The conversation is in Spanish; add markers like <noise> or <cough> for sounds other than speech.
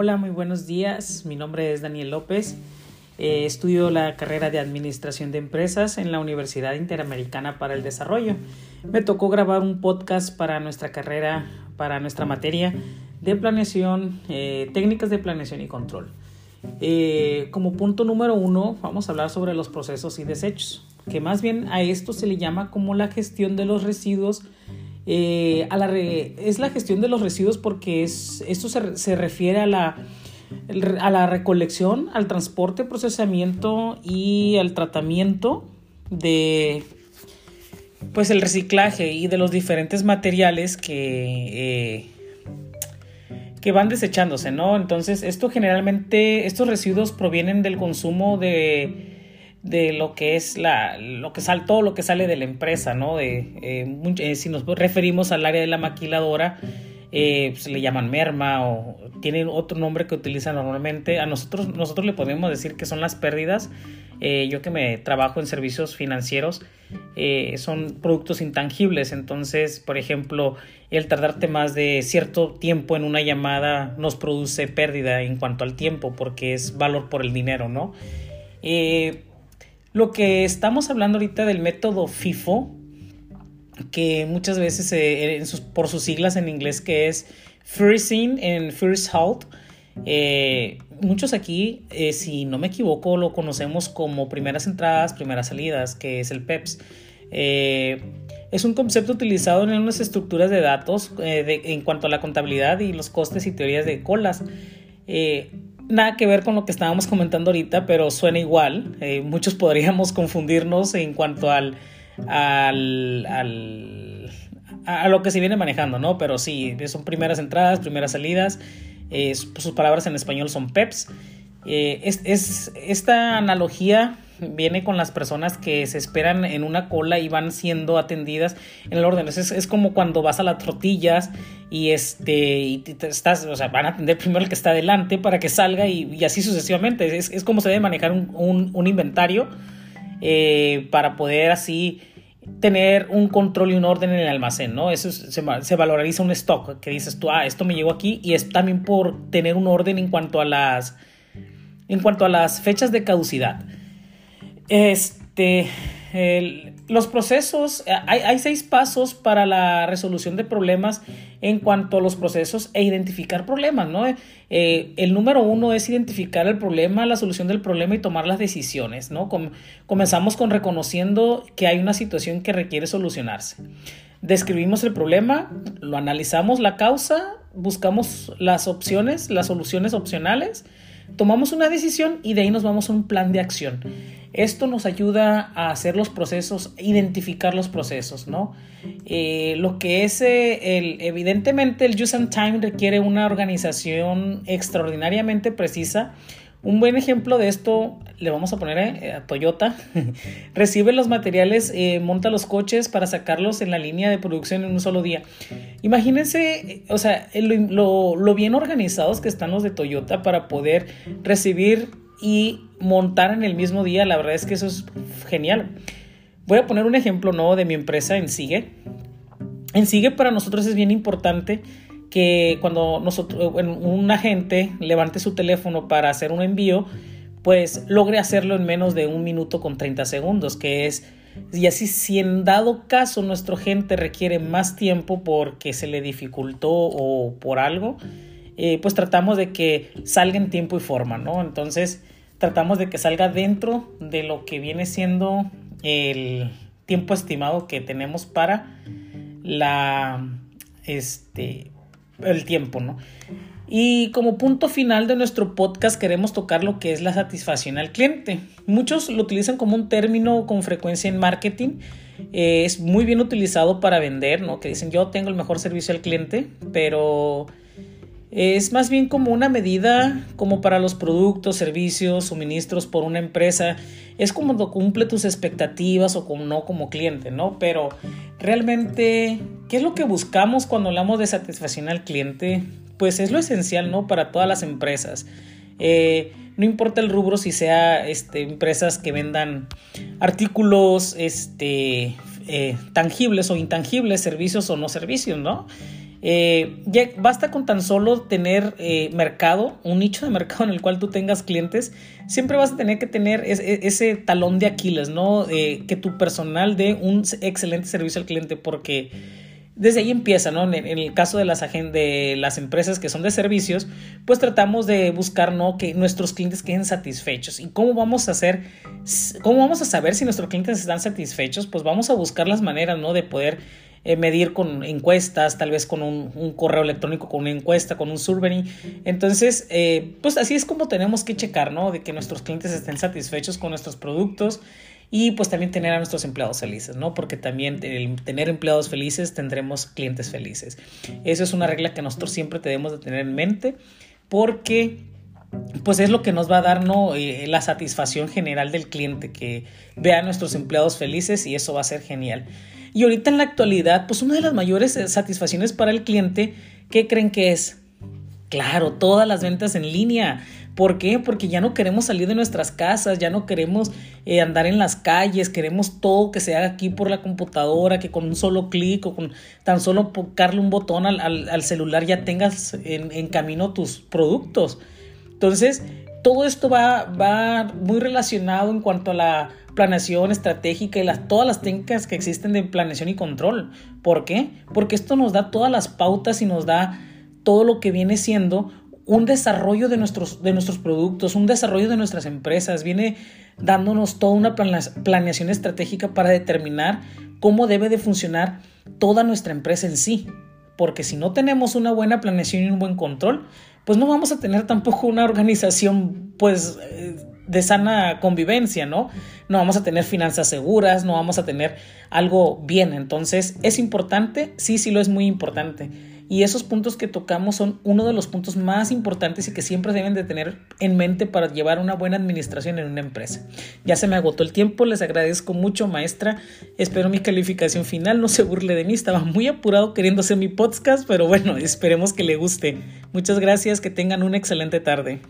Hola, muy buenos días. Mi nombre es Daniel López. Eh, estudio la carrera de Administración de Empresas en la Universidad Interamericana para el Desarrollo. Me tocó grabar un podcast para nuestra carrera, para nuestra materia de planeación, eh, técnicas de planeación y control. Eh, como punto número uno, vamos a hablar sobre los procesos y desechos, que más bien a esto se le llama como la gestión de los residuos eh, es la gestión de los residuos porque es, esto se, refiere a la, a la recolección, al transporte, procesamiento y al tratamiento de pues el reciclaje y de los diferentes materiales que, eh, que van desechándose, ¿no? Entonces, esto generalmente, estos residuos provienen del consumo de de lo que es la, lo que sale, todo lo que sale de la empresa, ¿no? De, eh, eh, si nos referimos al área de la maquiladora, eh, se le llaman merma o tienen otro nombre que utilizan normalmente. A nosotros, nosotros le podemos decir que son las pérdidas. yo que me trabajo en servicios financieros, son productos intangibles. Entonces, por ejemplo, el tardarte más de cierto tiempo en una llamada nos produce pérdida en cuanto al tiempo, porque es valor por el dinero, ¿no? Lo que estamos hablando ahorita del método FIFO, que muchas veces eh, por sus siglas en inglés que es Freezing and First Halt, eh, muchos aquí, eh, si no me equivoco, lo conocemos como primeras entradas, primeras salidas, que es el PEPS. es un concepto utilizado en unas estructuras de datos en cuanto a la contabilidad y los costes y teorías de colas nada que ver con lo que estábamos comentando ahorita, pero suena igual. Eh, muchos podríamos <laughs> confundirnos en cuanto al, al, al, a lo que se viene manejando, ¿no? Pero sí, son primeras entradas, primeras salidas. Eh, sus palabras en español son PEPs. Eh, es, es, esta analogía viene con las personas que se esperan en una cola y van siendo atendidas en el orden. Es, es como cuando vas a las tortillas y este y estás, o sea, van a atender primero el que está adelante para que salga y, así sucesivamente. Es, es, como se debe manejar un, un, inventario eh, para poder así tener un control y un orden en el almacén, ¿no? Eso se, se, valoriza un stock, que dices tú, ah, esto me llegó aquí y es también por tener un orden en cuanto a las en cuanto a las fechas de caducidad. Este, los procesos, hay, seis pasos para la resolución de problemas en cuanto a los procesos e identificar problemas, ¿no? Eh, el número uno es identificar el problema, la solución del problema y tomar las decisiones, ¿no? comenzamos con reconociendo que hay una situación que requiere solucionarse. Describimos el problema, lo analizamos la causa, buscamos las opciones, las soluciones opcionales, tomamos una decisión y de ahí nos vamos a un plan de acción. Esto nos ayuda a hacer los procesos, identificar los procesos, ¿no? Eh, lo que es, eh, el, evidentemente, el Use and Time requiere una organización extraordinariamente precisa un buen ejemplo de esto le vamos a poner eh, a Toyota. <laughs> Recibe los materiales, monta los coches para sacarlos en la línea de producción en un solo día. Imagínense, o sea, lo, lo bien organizados que están los de Toyota para poder recibir y montar en el mismo día. La verdad es que eso es genial. Voy a poner un ejemplo ¿no? de mi empresa en Sigue. En Sigue para nosotros es bien importante que cuando nosotros, un agente levante su teléfono para hacer un envío, pues logre hacerlo en menos de un minuto con 30 segundos, que es, y así si en dado caso nuestro agente requiere más tiempo porque se le dificultó o por algo, eh, pues tratamos de que salga en tiempo y forma, ¿no? Entonces tratamos de que salga dentro de lo que viene siendo el tiempo estimado que tenemos para la, este, el tiempo, ¿no? Y como punto final de nuestro podcast queremos tocar lo que es la satisfacción al cliente. Muchos lo utilizan como un término con frecuencia en marketing. Eh, es muy bien utilizado para vender, ¿no? Que dicen yo tengo el mejor servicio al cliente, pero es más bien como una medida como para los productos, servicios, suministros por una empresa. Es como cumple tus expectativas o como no como cliente, ¿no? Pero realmente, ¿qué es lo que buscamos cuando hablamos de satisfacción al cliente? Pues es lo esencial, ¿no? Para todas las empresas. Eh, no importa el rubro si sea este, empresas que vendan artículos este, eh, tangibles o intangibles, servicios o no servicios, ¿no? Eh, ya basta con tan solo tener eh, mercado, un nicho de mercado en el cual tú tengas clientes, siempre vas a tener que tener ese talón de Aquiles, ¿no? Eh, que tu personal dé un excelente servicio al cliente porque desde ahí empieza, ¿no? En, el caso de las, de las empresas que son de servicios, pues tratamos de buscar, ¿no? Que nuestros clientes queden satisfechos. ¿Y cómo vamos a hacer, cómo vamos a saber si nuestros clientes están satisfechos? Pues vamos a buscar las maneras, ¿no? De poder eh, medir con encuestas, tal vez con un, correo electrónico, con una encuesta, con un survey. Entonces, eh, pues así es como tenemos que checar, ¿no? De que nuestros clientes estén satisfechos con nuestros productos y pues también tener a nuestros empleados felices, ¿no? Porque también tener empleados felices tendremos clientes felices. Eso es una regla que nosotros siempre debemos de tener en mente porque pues es lo que nos va a dar. Eh, la satisfacción general del cliente, que vea a nuestros empleados felices y eso va a ser genial. Y ahorita en la actualidad, pues una de las mayores eh, satisfacciones para el cliente, ¿qué creen que es? Claro, todas las ventas en línea. ¿Por qué? Porque ya no queremos salir de nuestras casas, ya no queremos eh, andar en las calles, queremos todo que se haga aquí por la computadora, que con un solo clic o con tan solo tocarle un botón al, celular ya tengas en, camino tus productos. Entonces, todo esto va, va muy relacionado en cuanto a la planeación estratégica y todas las técnicas que existen de planeación y control. ¿Por qué? Porque esto nos da todas las pautas y nos da todo lo que viene siendo un desarrollo de nuestros, de nuestros productos, un desarrollo de nuestras empresas, viene dándonos toda una planeación estratégica para determinar cómo debe de funcionar toda nuestra empresa en sí. Porque si no tenemos una buena planeación y un buen control, pues no vamos a tener tampoco una organización pues eh, de sana convivencia, ¿no? No vamos a tener finanzas seguras, no vamos a tener algo bien. Entonces, ¿es importante? Sí, sí lo es muy importante. Y esos puntos que tocamos son uno de los puntos más importantes y que siempre deben de tener en mente para llevar una buena administración en una empresa. Ya se me agotó el tiempo, les agradezco mucho maestra, espero mi calificación final, no se burle de mí, estaba muy apurado queriendo hacer mi podcast, pero bueno, esperemos que le guste. Muchas gracias, que tengan una excelente tarde.